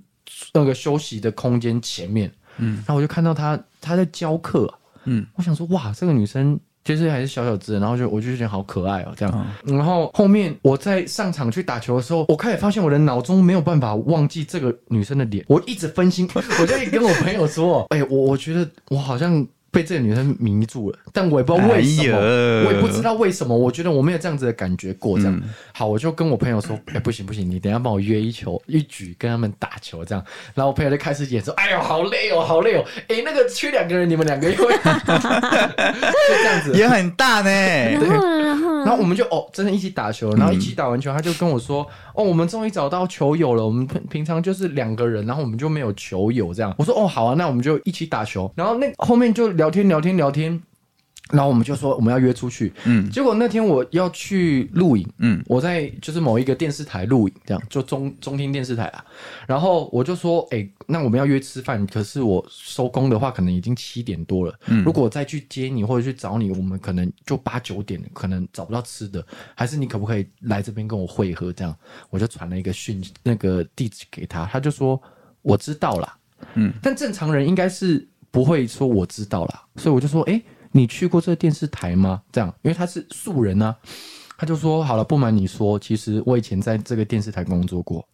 那个休息的空间前面，嗯，然后我就看到她她在教课、啊，嗯，我想说哇，这个女生就是还是小小只，然后就我就觉得好可爱哦，这样，嗯然后后面我在上场去打球的时候，我开始发现我的脑中没有办法忘记这个女生的脸，我一直分心，我就跟我朋友说，哎、我我觉得我好像。被这个女生迷住了，但我也不知道为什么，哎我也不知道为什么。我觉得我没有这样子的感觉过，这样、嗯好，我就跟我朋友说，哎、不行不行，你等一下帮我约一球一局跟他们打球这样。然后我朋友就开始演说，哎呦好累哦，好累哦，哎、那个缺两个人，你们两个又会，就这样子。也很大呢。然后？然后呢？然后我们就哦，真的一起打球，然后一起打完球，他就跟我说，哦，我们终于找到球友了。我们平平常就是两个人，然后我们就没有球友这样。我说哦，好啊，那我们就一起打球。然后那后面就聊天聊天聊天，然后我们就说我们要约出去。嗯结果那天我要去录影，嗯我在就是某一个电视台录影，这样就中中天电视台啊。然后我就说，哎、那我们要约吃饭，可是我收工的话，可能已经七点多了。嗯如果我再去接你或者去找你，我们可能就八九点，可能找不到吃的。还是你可不可以来这边跟我会合？这样我就传了一个讯那个地址给他，他就说我知道啦。嗯，但正常人应该是不会说我知道啦，所以我就说，哎、你去过这个电视台吗？这样，因为他是素人啊。他就说好了，不瞒你说，其实我以前在这个电视台工作过，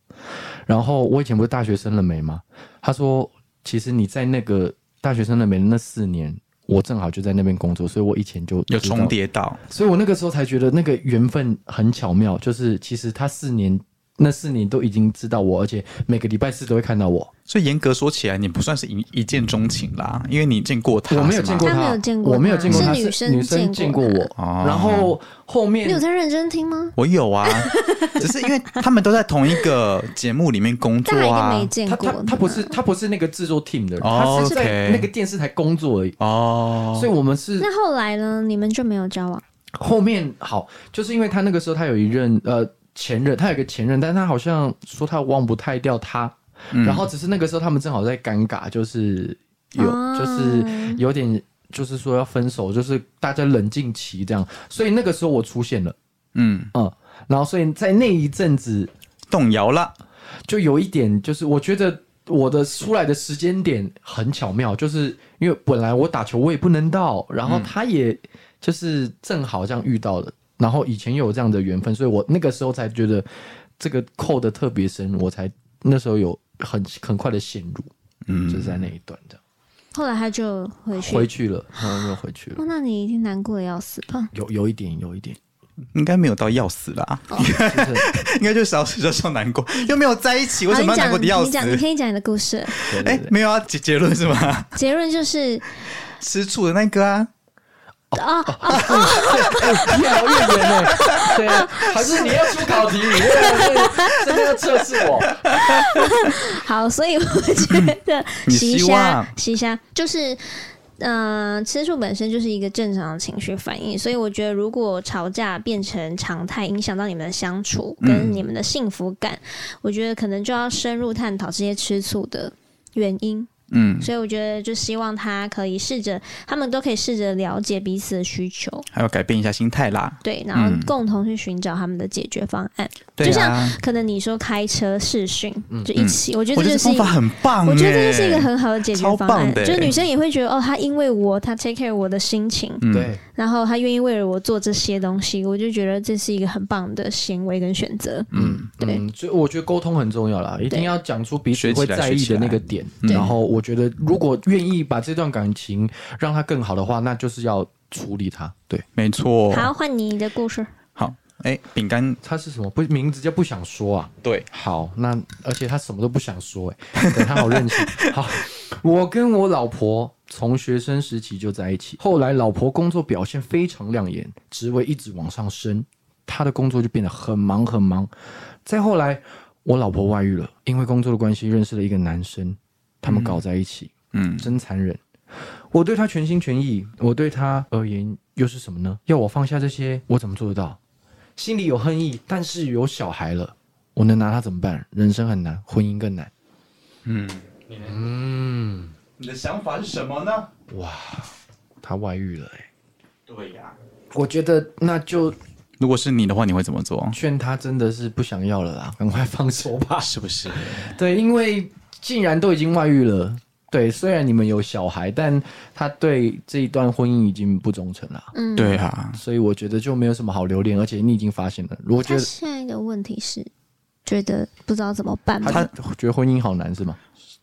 然后我以前不是大学生了没吗？他说，其实你在那个大学生了没的那四年，我正好就在那边工作，所以我以前就有重，叠到，所以我那个时候才觉得那个缘分很巧妙，就是其实他四年那四年都已经知道我，而且每个礼拜四都会看到我。所以严格说起来，你不算是一一见钟情啦，因为你见过他，我没有见过他，没有见过我没有见过他，是女生女生见过我。哦然后后面你有在认真听吗？我有啊，只是因为他们都在同一个节目里面工作啊没。见他过他他不是他不是那个制作 team 的人，哦他是在那个电视台工作而已。哦，所以我们是那后来呢？你们就没有交往？后面好，就是因为他那个时候他有一任呃前任，他有个前任，但他好像说他忘不太掉他，嗯。然后只是那个时候他们正好在尴尬，就是有、哦。就是有点就是说要分手，就是大家冷静期这样，所以那个时候我出现了，嗯，嗯，然后所以在那一阵子动摇了。就有一点，就是我觉得我的出来的时间点很巧妙，就是因为本来我打球我也不能到，然后他也就是正好这样遇到了，然后以前又有这样的缘分，所以我那个时候才觉得这个扣的特别深，我才那时候有很很快的陷入，嗯就是在那一段这样后来他就回去。回去了，然后又回去了，哦，那你一定难过的要死吧？有有一点有一点，应该没有到要死啦，就是 应该就小时就说难过，又没有在一起，为什好，么要难过的要死？你讲，你可以讲你的故事。哎、对对对没有啊，结结论是吗？结论就是，吃醋的那个啊，哦，越聊越远呢。对啊，还是你要出考题，你这个真的要测试我。好，所以我觉得你洗希望虾虾就是。嗯，吃醋本身就是一个正常的情绪反应，所以我觉得如果吵架变成常态，影响到你们的相处跟你们的幸福感，我觉得可能就要深入探讨这些吃醋的原因。嗯，所以我觉得就希望他可以试着，他们都可以试着了解彼此的需求，还要改变一下心态啦。对，然后嗯共同去寻找他们的解决方案。对就像啊，可能你说开车试训，就一起，我觉得这就是一个得方法很棒，我觉得这就是一个很好的解决方案，就是女生也会觉得哦，他因为我，他 take care 我的心情，嗯。对，然后他愿意为了我做这些东西，我就觉得这是一个很棒的行为跟选择。嗯，对。嗯，所以我觉得沟通很重要啦，一定要讲出彼此会在意的那个点。对。然后我觉得，如果愿意把这段感情让它更好的话，那就是要处理它。对，没错。好，换你的故事。好，哎，饼干，他是什么？不，名字叫不想说啊。对，好，那而且他什么都不想说、哎，对他好任性。好，我跟我老婆从学生时期就在一起，后来老婆工作表现非常亮眼，职位一直往上升，她的工作就变得很忙很忙。再后来，我老婆外遇了，因为工作的关系认识了一个男生，他们搞在一起，嗯，真残忍。我对他全心全意，我对他而言又是什么呢？要我放下这些，我怎么做得到？心里有恨意，但是有小孩了，我能拿他怎么办？人生很难，婚姻更难。嗯你的想法是什么呢？哇他外遇了、欸，对呀，我觉得那就如果是你的话，你会怎么做？劝他真的是不想要了啦，赶快放手吧。是不是？对，因为既然都已经外遇了，对，虽然你们有小孩，但他对这一段婚姻已经不忠诚了，嗯，对啊，所以我觉得就没有什么好留恋，而且你已经发现了，如果觉得现在的问题是觉得不知道怎么办吗？他觉得婚姻好难是吗？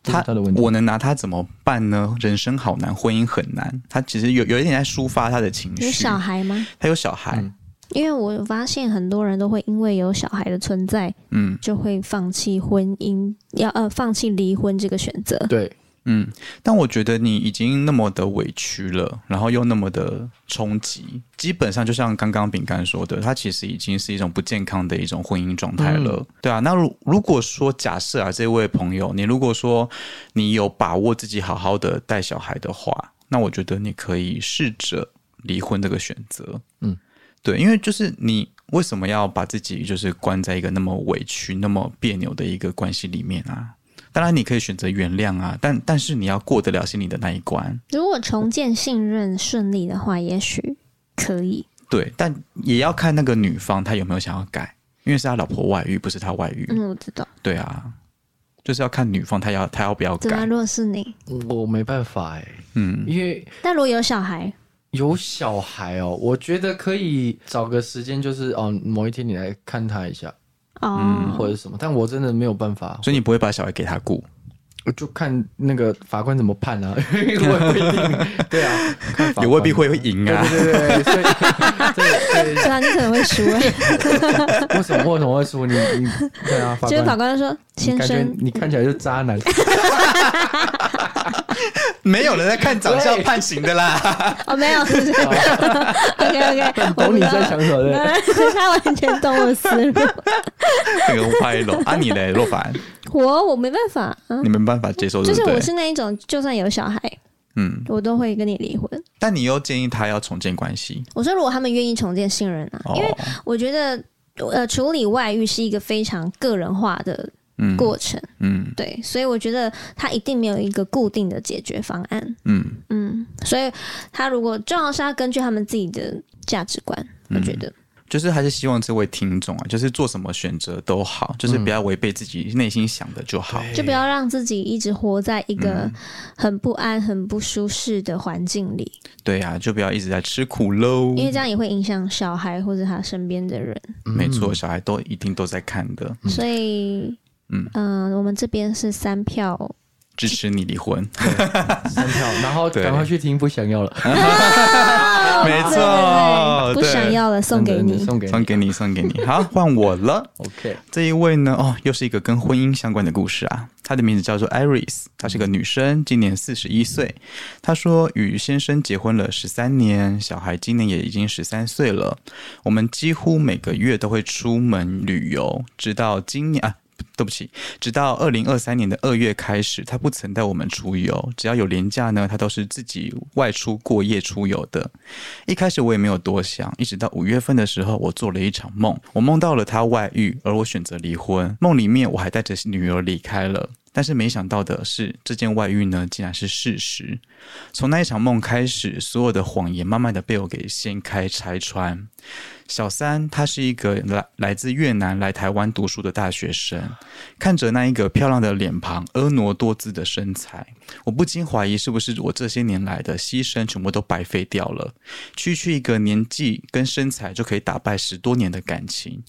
他他的问题。我能拿他怎么办呢？人生好难，婚姻很难。他其实有有一点在抒发他的情绪。有小孩吗？他有小孩，嗯因为我发现很多人都会因为有小孩的存在，嗯就会放弃婚姻，要呃放弃离婚这个选择。对，嗯。但我觉得你已经那么的委屈了，然后又那么的冲击，基本上就像刚刚饼干说的，他其实已经是一种不健康的一种婚姻状态了。对啊，那如如果说假设啊，这位朋友，你如果说你有把握自己好好的带小孩的话，那我觉得你可以试着离婚这个选择。嗯。对，因为就是你为什么要把自己就是关在一个那么委屈、那么别扭的一个关系里面啊？当然你可以选择原谅啊，但但是你要过得了心里的那一关。如果重建信任顺利的话，也许可以。对，但也要看那个女方她有没有想要改，因为是他老婆外遇，不是他外遇。嗯，我知道。对啊，就是要看女方她要她要不要怎么样？改。如果是你，我没办法哎、嗯，因为但如果有小孩，有小孩哦，我觉得可以找个时间，就是哦，某一天你来看他一下，哦，或者什么。但我真的没有办法，所以你不会把小孩给他顾。我就看那个法官怎么判啊，我也不一定。对啊，看法也未必会赢啊。对对对对，所以 对对啊，你可能会输 为什么为什么会输？你你对啊，法就是法官。官说：“你感觉先生，你看起来就是渣男，没有人在看长相判刑的啦。哦，没有，是不是？OK OK，懂你在想什么的。他完全懂我的思路。那个歪楼啊，你嘞，若凡，我我没办法，啊你没办法接受，对不对？就是我是那一种，就算有小孩，嗯，我都会跟你离婚。但你又建议他要重建关系，我说，如果他们愿意重建信任啊，因为哦，我觉得呃，处理外遇是一个非常个人化的嗯过程，嗯。对，所以我觉得他一定没有一个固定的解决方案。嗯，嗯，所以他如果重要是要根据他们自己的价值观，我觉得。就是还是希望这位听众啊，就是做什么选择都好，就是不要违背自己内心想的就好。就不要让自己一直活在一嗯。个很不安、很不舒适的环境里，对啊，就不要一直在吃苦喽。因为这样也会影响小孩或者他身边的人。没错，小孩都一定都在看的，所以，嗯嗯、我们这边是三票，支持你离婚，三票，然后赶快去听，不想要了，没错，不想要了送给你。送给送给你，送给你。好，换我了。OK，这一位呢，哦，又是一个跟婚姻相关的故事啊。她的名字叫做 Iris，她是个女生，今年四十一岁。她说与先生结婚了十三年，小孩今年也已经十三岁了。我们几乎每个月都会出门旅游，直到今年啊。对不起，直到二零二三年的二月开始，他不曾带我们出游。只要有年假呢，他都是自己外出过夜出游的。一开始我也没有多想，一直到五月份的时候，我做了一场梦，我梦到了他外遇，而我选择离婚。梦里面我还带着女儿离开了，但是没想到的是，这件外遇呢，竟然是事实。从那一场梦开始，所有的谎言慢慢的被我给掀开拆穿。小三，她是一个来来自越南来台湾读书的大学生，看着那一个漂亮的脸庞、婀娜多姿的身材，我不禁怀疑是不是我这些年来的牺牲全部都白费掉了。区区一个年纪跟身材就可以打败十多年的感情，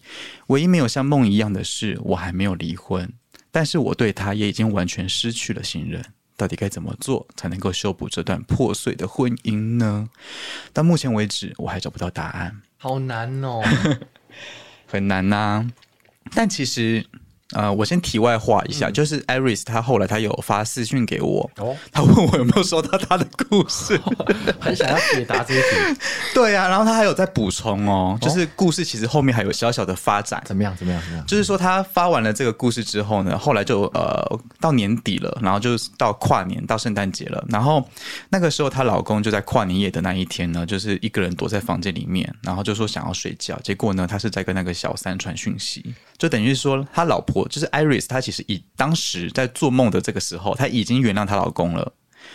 唯一没有像梦一样的是，我还没有离婚，但是我对他也已经完全失去了信任。到底该怎么做才能够修补这段破碎的婚姻呢？到目前为止，我还找不到答案，好难哦。很难呐、但其实，呃，我先题外话一下，就是 Iris 她后来她有发私讯给我，哦，她问我有没有收到她的故事。很想要解答这一题，对啊，然后她还有在补充哦，就是故事其实后面还有小小的发展。怎么样？怎么样？怎么样？就是说，她发完了这个故事之后呢，后来就呃到年底了，然后就是到跨年到圣诞节了，然后那个时候她老公就在跨年夜的那一天呢，就是一个人躲在房间里面，然后就说想要睡觉，结果呢，他是在跟那个小三传讯息，就等于是说他老婆就是 Iris，她其实以当时在做梦的这个时候，她已经原谅她老公了，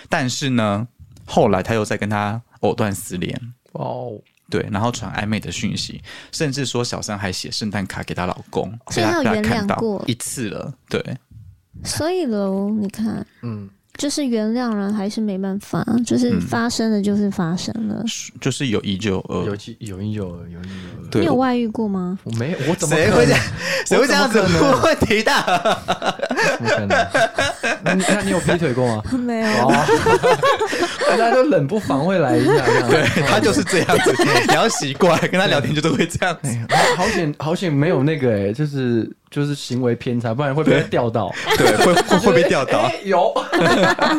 但是呢，后来她又在跟他藕断丝连。哦，对，然后传暧昧的讯息，甚至说小三还写圣诞卡给她老公，所以她有原被看到谅过。一次了。对，所以喽，你看，嗯，就是原谅了还是没办法，就是嗯发生了就是发生了。就是有一就有二。有其有一有有一有二。对你有外遇过吗？我没有，我怎么谁会这样？谁我会这样子怎么可能问问题的？那你那你有劈腿过吗？没有。哦，大家都冷不防会来一下，对他就是这样子，你要习惯跟他聊天，就都会这样子。好险好险没有那个哎，就是就是行为偏差，不然会被他钓到。对，会会会被钓到。哎。有，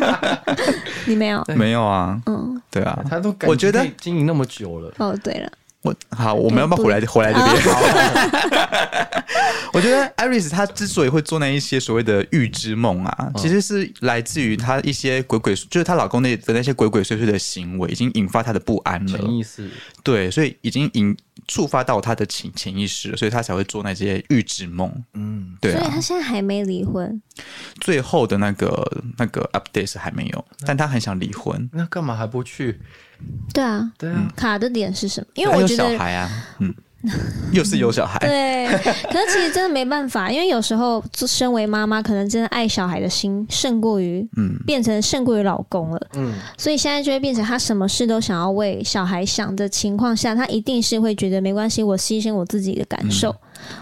你没有？没有啊，嗯，对啊，他都感我觉得经营那么久了，哦，对了，我好，我们要不要回来回来这边？我觉得 Iris 她之所以会做那一些所谓的预知梦啊，其实是来自于她一些鬼鬼，就是她老公那的那些鬼鬼祟祟的行为，已经引发她的不安了。潜意识。对，所以已经引触发到她的潜潜意识了，所以她才会做那些预知梦。嗯，对啊所以她，现在还没离婚。最后的那个那个 update 是还没有，但她很想离婚。那干嘛还不去？对啊，对啊，卡的点是什么？因为我觉得小孩啊，嗯，又是有小孩，对，可是其实真的没办法，因为有时候身为妈妈，可能真的爱小孩的心胜过于嗯，变成胜过于老公了，嗯，所以现在就会变成他什么事都想要为小孩想的情况下，他一定是会觉得没关系，我牺牲我自己的感受。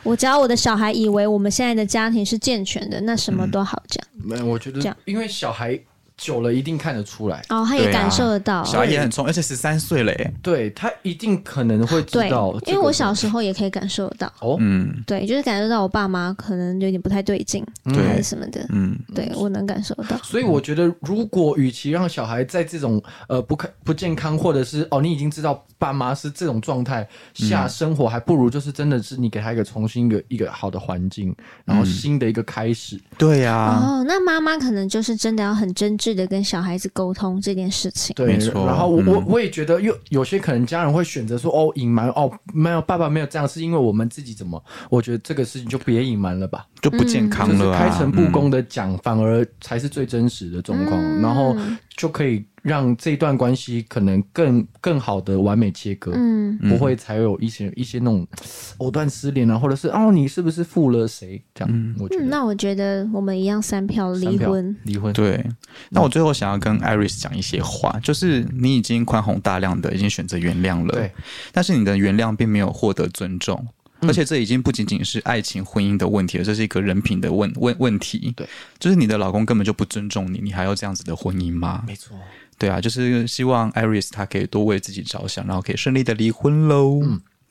我只要我的小孩以为我们现在的家庭是健全的，那什么都好讲。没有，我觉得这样。因为小孩久了一定看得出来，哦，他也感受得到。小孩也很聪，而且十三岁了耶。对他一定可能会知对道，因为我小时候也可以感受得到。哦，嗯对，就是感受到我爸妈可能有点不太对劲，对还是什么的。嗯，对我能感受到。所以我觉得，如果与其让小孩在这种呃不看不健康，或者是哦你已经知道爸妈是这种状态下生活，还不如就是真的是你给他一个重新一个一个好的环境，然后新的一个开始。对呀，哦，那妈妈可能就是真的要很真挚的跟小孩子沟通这件事情。对，没错然后我、嗯我我也觉得有有些可能家人会选择说哦隐瞒哦没有爸爸没有这样，是因为我们自己怎么？我觉得这个事情就别隐瞒了吧，就不健康就是了啊。开诚布嗯公的讲，反而才是最真实的状况，嗯然后就可以让这段关系可能更更好的完美切割。嗯，不会才有一些一些那种藕断丝连啊，或者是哦，你是不是负了谁？这样，我觉得嗯那我觉得我们一样三票三票离婚。离婚，对，那我最后想要跟 Iris 讲一些话，就是你已经宽宏大量的已经选择原谅了，对，但是你的原谅并没有获得尊重。而且这已经不仅仅是爱情、婚姻的问题了，这是一个人品的问问问题。对，就是你的老公根本就不尊重你，你还要这样子的婚姻吗？没错。对啊，就是希望 Iris 她可以多为自己着想，然后可以顺利的离婚喽。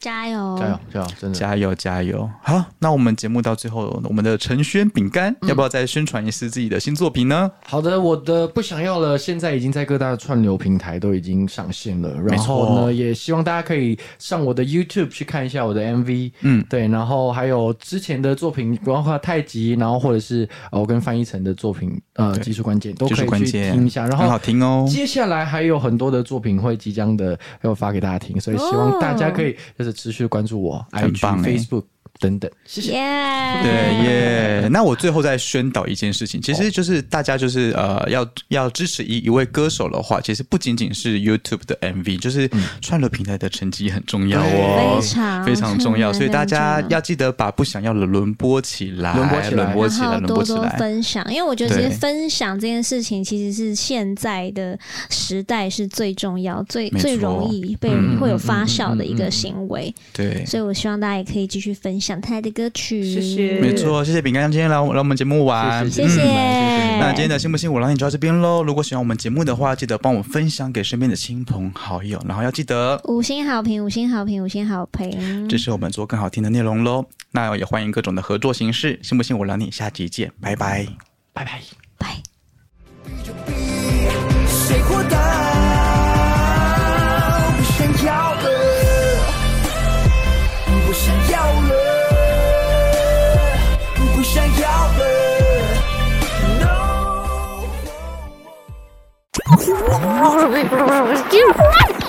加油！加油加油，真的加油加油！好，那我们节目到最后，我们的陈轩饼干、嗯要不要再宣传一次自己的新作品呢？好的，我的不想要了，现在已经在各大串流平台都已经上线了。然后没错呢，也希望大家可以上我的 YouTube 去看一下我的 MV。嗯，对，然后还有之前的作品，包括太极，然后或者是呃我跟翻译成的作品，呃，技术关键都可以去关键听一下。然很好后听哦。接下来还有很多的作品会即将的要发给大家听，所以希望大家可以就是持续关注我、IG、欸 Facebook 等等。谢谢。耶！对耶，那我最后再宣导一件事情，其实就是大家就是呃要要支持一一位歌手的话，其实不仅仅是 YouTube 的 MV，就是串流平台的成绩很重要哦，非常非常重要，所以大家要。要记得把不想要的轮播起来，轮播起来轮播起来，然后多多轮播起来。分享，因为我觉得其实分享这件事情其实是现在的时代是最重要、最最容易被嗯会有发酵的一个行为，对，所以我希望大家也可以继续分享他的歌曲。谢谢没错，谢谢饼干今天来来我们节目玩，谢谢那今天的信不信我让你就到这边喽。如果喜欢我们节目的话，记得帮我分享给身边的亲朋好友，然后要记得五星好评，五星好评，五星好评。支持我们做更好听的内容喽。那也欢迎各种的合作形式，信不信我让你下集见，拜拜。拜拜。拜。You're right.